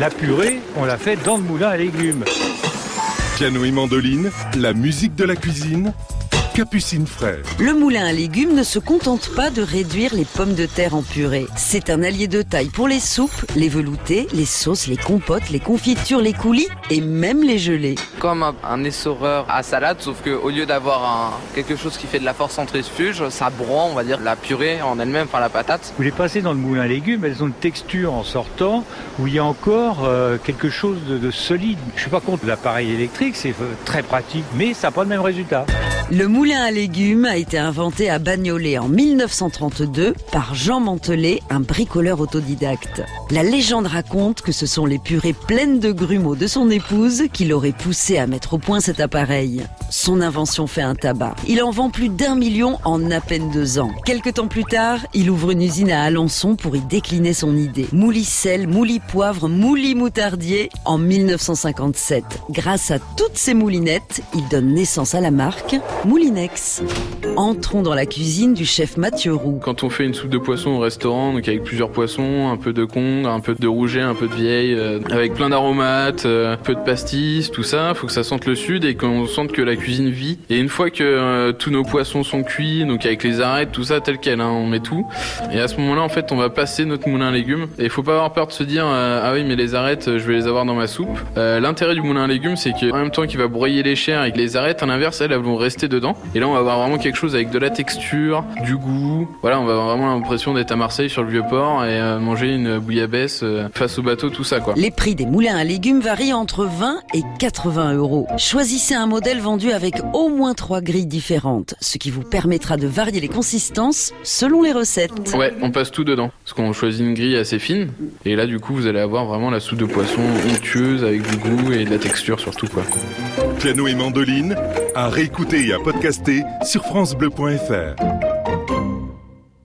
La purée, on l'a fait dans le moulin à légumes. Piano et mandoline, la musique de la cuisine, Capucine Frère. Le moulin à légumes ne se contente pas de réduire les pommes de terre en purée. C'est un allié de taille pour les soupes, les veloutés, les sauces, les compotes, les confitures, les coulis et même les gelées. Comme un, un essoreur à salade, sauf qu'au lieu d'avoir quelque chose qui fait de la force centrifuge, ça broie, on va dire, la purée en elle-même, enfin la patate. Vous les passez dans le moulin à légumes, elles ont une texture en sortant où il y a encore euh, quelque chose de, de solide. Je suis pas contre l'appareil électrique, c'est euh, très pratique, mais ça n'a pas le même résultat. Le moulin à légumes a été inventé à Bagnolet en 1932 par Jean Mantelet, un bricoleur autodidacte. La légende raconte que ce sont les purées pleines de grumeaux de son épouse qui l'auraient poussé à mettre au point cet appareil. Son invention fait un tabac. Il en vend plus d'un million en à peine deux ans. Quelque temps plus tard, il ouvre une usine à Alençon pour y décliner son idée. Mouli sel, mouli poivre, mouli moutardier en 1957. Grâce à toutes ces moulinettes, il donne naissance à la marque Moulinex. Entrons dans la cuisine du chef Mathieu Roux. Quand on fait une soupe de poisson au restaurant, donc avec plusieurs poissons, un peu de congre, un peu de rouget, un peu de vieille, euh, avec plein d'aromates, euh, un peu de pastis, tout ça, faut que ça sente le sud et qu'on sente que la cuisine vit. Et une fois que euh, tous nos poissons sont cuits, donc avec les arêtes, tout ça tel quel, hein, on met tout. Et à ce moment-là, en fait, on va passer notre moulin à légumes. Et il faut pas avoir peur de se dire ah oui mais les arêtes, je vais les avoir dans ma soupe. L'intérêt du moulin à légumes, c'est que en même temps qu'il va broyer les chairs et que les arêtes, à l'inverse, elles, elles vont rester dedans. Et là, on va avoir vraiment quelque chose avec de la texture, du goût. Voilà, on va avoir vraiment l'impression d'être à Marseille sur le vieux port et euh, manger une bouillabaisse euh, face au bateau, tout ça quoi. Les prix des moulins à légumes varient entre 20 et 80 euros. Choisissez un modèle vendu avec au moins trois grilles différentes, ce qui vous permettra de varier les consistances selon les recettes. Ouais, on passe tout dedans. Parce qu'on choisit une grille assez fine. Et là, du coup, vous allez avoir vraiment la soupe de poisson onctueuse avec du goût et de la texture surtout, quoi. Piano et mandoline, à réécouter et à podcaster sur FranceBleu.fr.